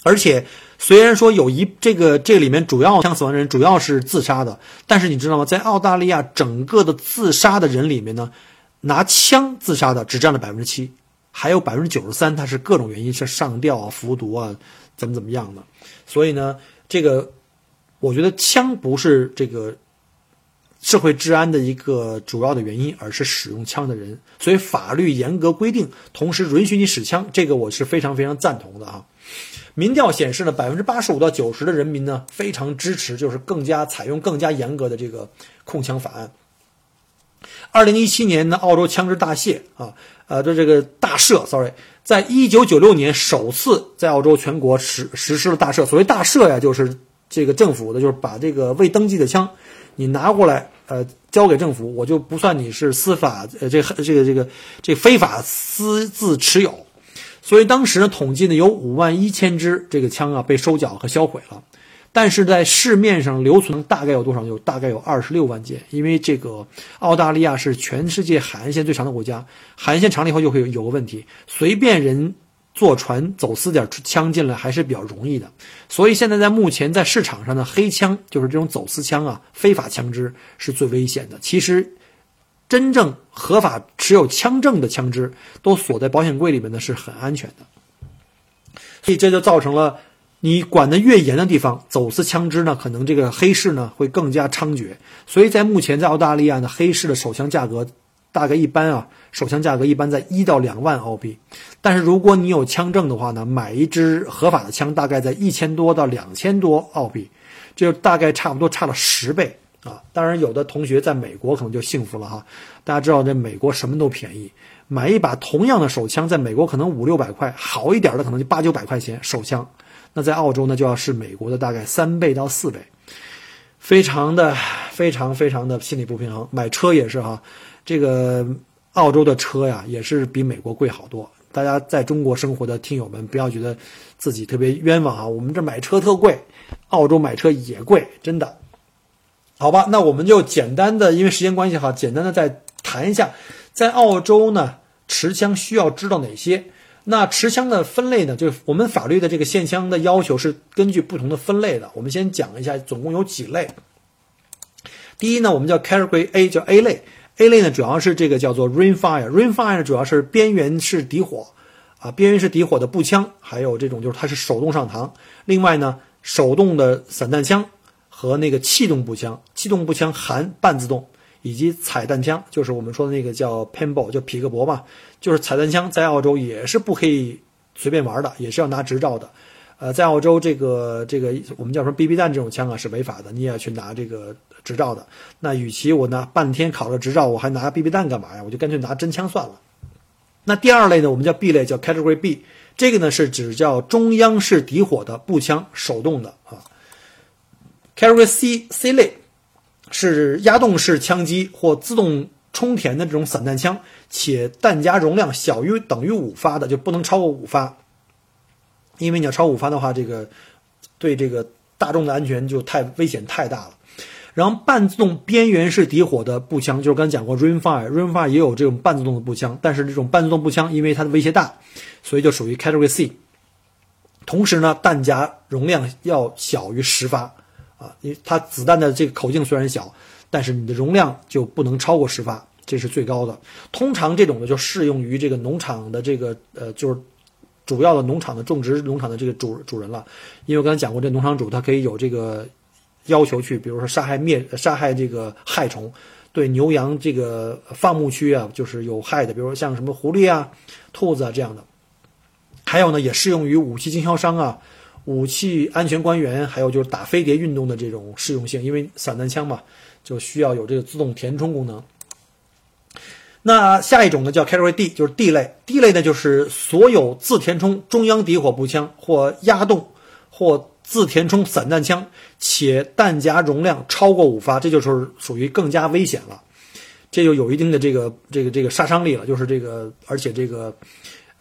而且虽然说有一这个这里面主要枪死亡的人主要是自杀的，但是你知道吗？在澳大利亚整个的自杀的人里面呢，拿枪自杀的只占了百分之七，还有百分之九十三他是各种原因是上吊啊、服毒啊，怎么怎么样的。所以呢，这个。我觉得枪不是这个社会治安的一个主要的原因，而是使用枪的人。所以法律严格规定，同时允许你使枪，这个我是非常非常赞同的啊。民调显示呢，百分之八十五到九十的人民呢非常支持，就是更加采用更加严格的这个控枪法案。二零一七年呢，澳洲枪支大械啊，呃的这个大赦，sorry，在一九九六年首次在澳洲全国实实施了大赦。所谓大赦呀，就是。这个政府的就是把这个未登记的枪，你拿过来，呃，交给政府，我就不算你是司法，呃，这这个这个这非法私自持有。所以当时呢，统计呢有五万一千支这个枪啊被收缴和销毁了，但是在市面上留存大概有多少？有大概有二十六万件。因为这个澳大利亚是全世界海岸线最长的国家，海岸线长了以后就会有有个问题，随便人。坐船走私点枪进来还是比较容易的，所以现在在目前在市场上的黑枪就是这种走私枪啊，非法枪支是最危险的。其实，真正合法持有枪证的枪支都锁在保险柜里面呢，是很安全的。所以这就造成了，你管得越严的地方，走私枪支呢，可能这个黑市呢会更加猖獗。所以在目前在澳大利亚呢，黑市的手枪价格。大概一般啊，手枪价格一般在一到两万澳币，但是如果你有枪证的话呢，买一支合法的枪大概在一千多到两千多澳币，这大概差不多差了十倍啊！当然，有的同学在美国可能就幸福了哈，大家知道在美国什么都便宜，买一把同样的手枪，在美国可能五六百块，好一点的可能就八九百块钱手枪，那在澳洲呢就要是美国的大概三倍到四倍，非常的非常非常的心理不平衡。买车也是哈。这个澳洲的车呀，也是比美国贵好多。大家在中国生活的听友们，不要觉得自己特别冤枉啊！我们这买车特贵，澳洲买车也贵，真的。好吧，那我们就简单的，因为时间关系哈，简单的再谈一下，在澳洲呢，持枪需要知道哪些？那持枪的分类呢？就是我们法律的这个限枪的要求是根据不同的分类的。我们先讲一下，总共有几类。第一呢，我们叫 Category A，叫 A 类。A 类呢，主要是这个叫做 Rainfire，Rainfire 主要是边缘式底火，啊，边缘式底火的步枪，还有这种就是它是手动上膛。另外呢，手动的散弹枪和那个气动步枪，气动步枪含半自动，以及彩弹枪，就是我们说的那个叫 Pinball，就皮克伯嘛，就是彩弹枪，在澳洲也是不可以随便玩的，也是要拿执照的。呃，在澳洲这个这个我们叫什么 BB 弹这种枪啊是违法的，你也要去拿这个执照的。那与其我拿半天考了执照，我还拿 BB 弹干嘛呀？我就干脆拿真枪算了。那第二类呢，我们叫 B 类，叫 Category B，这个呢是指叫中央式底火的步枪，手动的啊。Category C C 类是压动式枪击或自动充填的这种散弹枪，且弹夹容量小于等于五发的，就不能超过五发。因为你要超五发的话，这个对这个大众的安全就太危险太大了。然后半自动边缘式底火的步枪，就是刚才讲过，Rimfire，Rimfire 也有这种半自动的步枪，但是这种半自动步枪因为它的威胁大，所以就属于 Category C。同时呢，弹夹容量要小于十发啊，因为它子弹的这个口径虽然小，但是你的容量就不能超过十发，这是最高的。通常这种呢就适用于这个农场的这个呃，就是主要的农场的种植农场的这个主主人了，因为我刚才讲过，这农场主他可以有这个要求去，比如说杀害灭杀害这个害虫，对牛羊这个放牧区啊，就是有害的，比如说像什么狐狸啊、兔子啊这样的。还有呢，也适用于武器经销商啊、武器安全官员，还有就是打飞碟运动的这种适用性，因为散弹枪嘛，就需要有这个自动填充功能。那下一种呢，叫 Category D，就是 D 类。D 类呢，就是所有自填充中央底火步枪或压动或自填充散弹枪，且弹夹容量超过五发，这就是属于更加危险了。这就有一定的这个这个这个杀伤力了，就是这个，而且这个。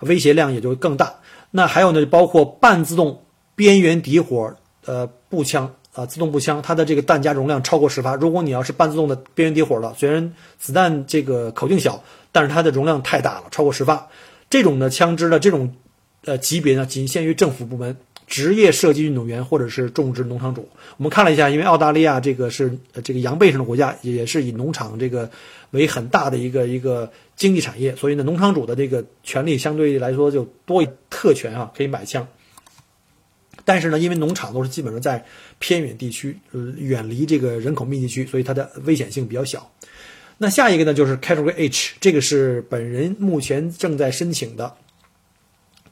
威胁量也就更大。那还有呢，包括半自动边缘底火呃步枪啊，自动步枪，它的这个弹夹容量超过十发。如果你要是半自动的边缘底火了，虽然子弹这个口径小，但是它的容量太大了，超过十发。这种的枪支的，这种呃级别呢，仅限于政府部门、职业射击运动员或者是种植农场主。我们看了一下，因为澳大利亚这个是这个羊背上的国家，也是以农场这个为很大的一个一个。经济产业，所以呢，农场主的这个权利相对来说就多一特权啊，可以买枪。但是呢，因为农场都是基本上在偏远地区，呃，远离这个人口密集区，所以它的危险性比较小。那下一个呢，就是 Category H，这个是本人目前正在申请的，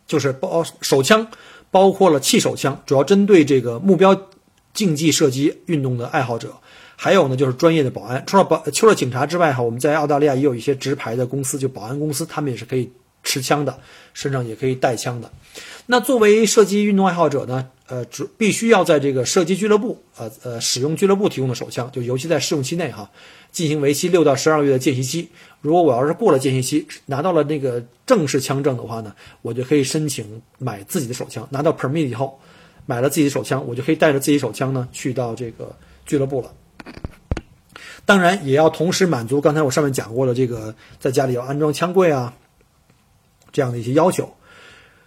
就是包手枪，包括了气手枪，主要针对这个目标竞技射击运动的爱好者。还有呢，就是专业的保安，除了保除了警察之外，哈，我们在澳大利亚也有一些直牌的公司，就保安公司，他们也是可以持枪的，身上也可以带枪的。那作为射击运动爱好者呢，呃，只必须要在这个射击俱乐部，呃呃，使用俱乐部提供的手枪，就尤其在试用期内哈，进行为期六到十二个月的见习期。如果我要是过了见习期，拿到了那个正式枪证的话呢，我就可以申请买自己的手枪。拿到 permit 以后，买了自己的手枪，我就可以带着自己手枪呢，去到这个俱乐部了。当然，也要同时满足刚才我上面讲过的这个，在家里要安装枪柜啊，这样的一些要求。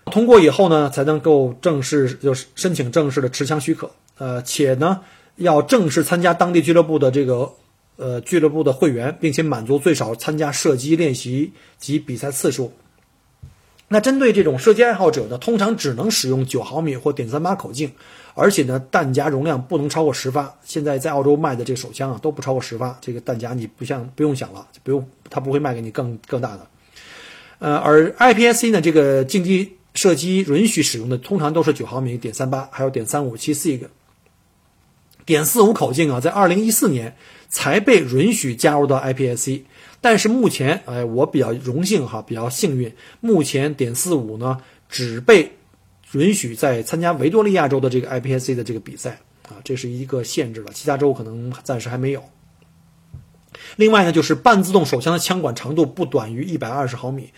通过以后呢，才能够正式就是申请正式的持枪许可。呃，且呢，要正式参加当地俱乐部的这个呃俱乐部的会员，并且满足最少参加射击练习及比赛次数。那针对这种射击爱好者呢，通常只能使用九毫米或点三八口径。而且呢，弹夹容量不能超过十发。现在在澳洲卖的这个手枪啊，都不超过十发。这个弹夹你不像不用想了，就不用，他不会卖给你更更大的。呃，而 IPSC 呢，这个竞技射击允许使用的通常都是九毫米、点三八，还有点三五七 SIG、点四五口径啊，在二零一四年才被允许加入到 IPSC。但是目前，哎，我比较荣幸哈，比较幸运，目前点四五呢只被。允许在参加维多利亚州的这个 IPSC 的这个比赛啊，这是一个限制了，其他州可能暂时还没有。另外呢，就是半自动手枪的枪管长度不短于一百二十毫米，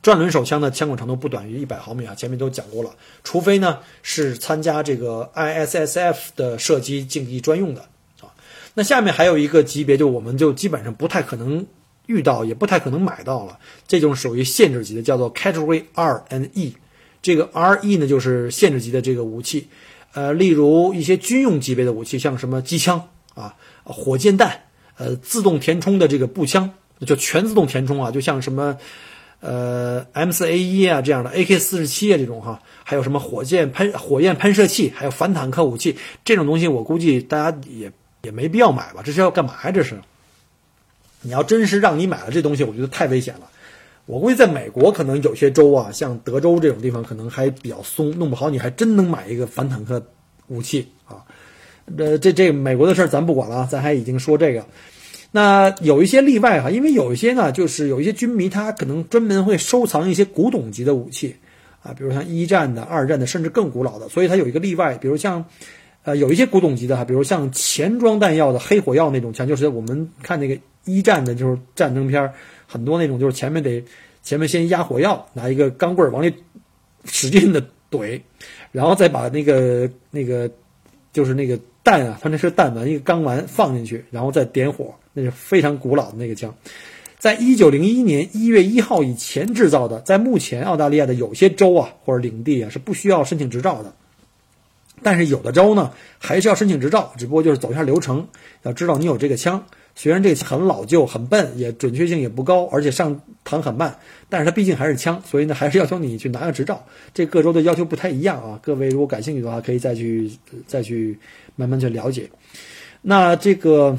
转轮手枪的枪管长度不短于一百毫米啊，前面都讲过了。除非呢是参加这个 ISSF 的射击竞技专用的啊。那下面还有一个级别，就我们就基本上不太可能遇到，也不太可能买到了，这种属于限制级的，叫做 Category R and E。这个 R E 呢，就是限制级的这个武器，呃，例如一些军用级别的武器，像什么机枪啊、火箭弹，呃，自动填充的这个步枪，就全自动填充啊，就像什么，呃，M 四 A 一啊这样的 A K 四十七啊这种哈，还有什么火箭喷火焰喷射器，还有反坦克武器，这种东西我估计大家也也没必要买吧，这是要干嘛呀？这是，你要真是让你买了这东西，我觉得太危险了。我估计在美国，可能有些州啊，像德州这种地方，可能还比较松，弄不好你还真能买一个反坦克武器啊。呃，这这美国的事儿咱不管了啊，咱还已经说这个。那有一些例外哈，因为有一些呢，就是有一些军迷他可能专门会收藏一些古董级的武器啊，比如像一战的、二战的，甚至更古老的，所以他有一个例外，比如像呃，有一些古董级的哈，比如像前装弹药的黑火药那种枪，就是我们看那个一战的，就是战争片，很多那种就是前面得前面先压火药，拿一个钢棍往里使劲的怼，然后再把那个那个就是那个弹啊，它那是弹丸，一个钢丸放进去，然后再点火，那是非常古老的那个枪。在一九零一年一月一号以前制造的，在目前澳大利亚的有些州啊或者领地啊是不需要申请执照的。但是有的州呢，还是要申请执照，只不过就是走一下流程，要知道你有这个枪。虽然这很老旧、很笨，也准确性也不高，而且上膛很慢，但是它毕竟还是枪，所以呢，还是要求你去拿个执照。这各州的要求不太一样啊。各位如果感兴趣的话，可以再去再去慢慢去了解。那这个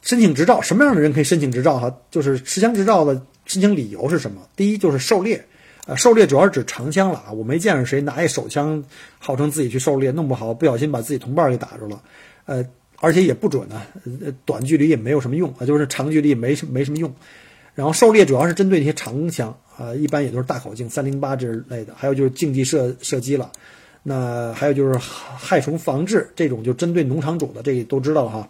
申请执照，什么样的人可以申请执照？哈，就是持枪执照的申请理由是什么？第一就是狩猎。呃，狩猎主要是指长枪了啊，我没见着谁拿一手枪，号称自己去狩猎，弄不好不小心把自己同伴给打着了，呃，而且也不准呢，呃，短距离也没有什么用啊，就是长距离没什没什么用。然后狩猎主要是针对那些长枪啊，一般也都是大口径三零八之类的，还有就是竞技射射击了，那还有就是害虫防治这种就针对农场主的，这个都知道了哈。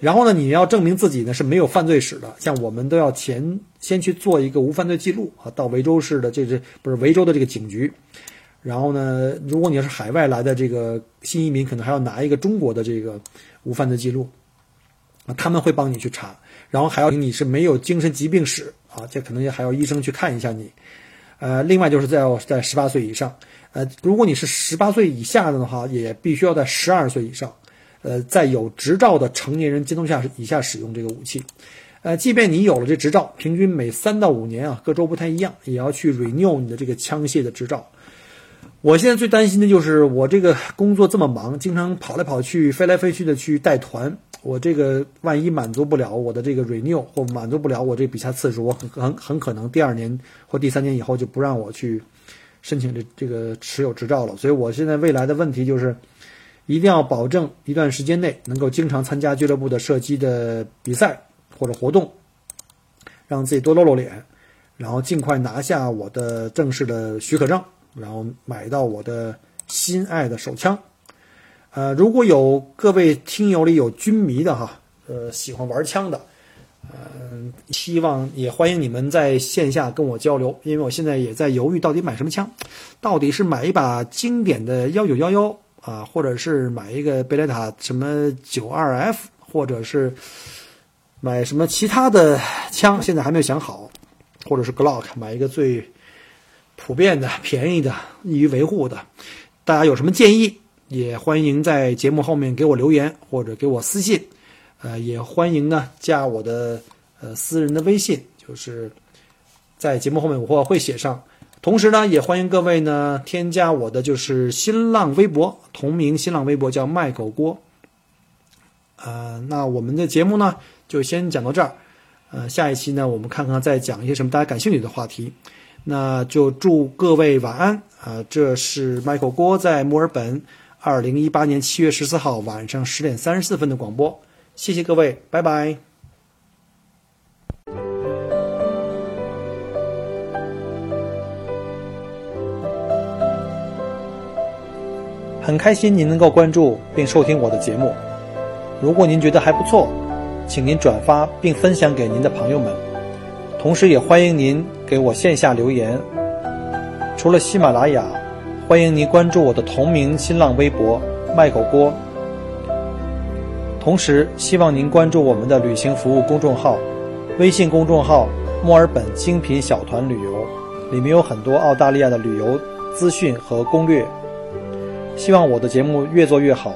然后呢，你要证明自己呢是没有犯罪史的，像我们都要前先去做一个无犯罪记录啊，到维州市的这这不是维州的这个警局？然后呢，如果你要是海外来的这个新移民，可能还要拿一个中国的这个无犯罪记录啊，他们会帮你去查，然后还要你是没有精神疾病史啊，这可能也还要医生去看一下你。呃，另外就是在在十八岁以上，呃，如果你是十八岁以下的话，也必须要在十二岁以上。呃，在有执照的成年人监督下以下使用这个武器，呃，即便你有了这执照，平均每三到五年啊，各州不太一样，也要去 renew 你的这个枪械的执照。我现在最担心的就是我这个工作这么忙，经常跑来跑去、飞来飞去的去带团，我这个万一满足不了我的这个 renew 或满足不了我这比赛次数，我很很很可能第二年或第三年以后就不让我去申请这这个持有执照了。所以我现在未来的问题就是。一定要保证一段时间内能够经常参加俱乐部的射击的比赛或者活动，让自己多露露脸，然后尽快拿下我的正式的许可证，然后买到我的心爱的手枪。呃，如果有各位听友里有军迷的哈，呃，喜欢玩枪的，嗯，希望也欢迎你们在线下跟我交流，因为我现在也在犹豫到底买什么枪，到底是买一把经典的幺九幺幺。啊，或者是买一个贝雷塔什么九二 F，或者是买什么其他的枪，现在还没有想好。或者是 Glock，买一个最普遍的、便宜的、易于维护的。大家有什么建议，也欢迎在节目后面给我留言或者给我私信。呃，也欢迎呢加我的呃私人的微信，就是在节目后面我会写上。同时呢，也欢迎各位呢添加我的就是新浪微博，同名新浪微博叫麦狗锅。呃，那我们的节目呢就先讲到这儿，呃，下一期呢我们看看再讲一些什么大家感兴趣的话题。那就祝各位晚安啊！这是麦狗锅在墨尔本，二零一八年七月十四号晚上十点三十四分的广播。谢谢各位，拜拜。很开心您能够关注并收听我的节目。如果您觉得还不错，请您转发并分享给您的朋友们。同时，也欢迎您给我线下留言。除了喜马拉雅，欢迎您关注我的同名新浪微博“麦狗锅”。同时，希望您关注我们的旅行服务公众号，微信公众号“墨尔本精品小团旅游”，里面有很多澳大利亚的旅游资讯和攻略。希望我的节目越做越好。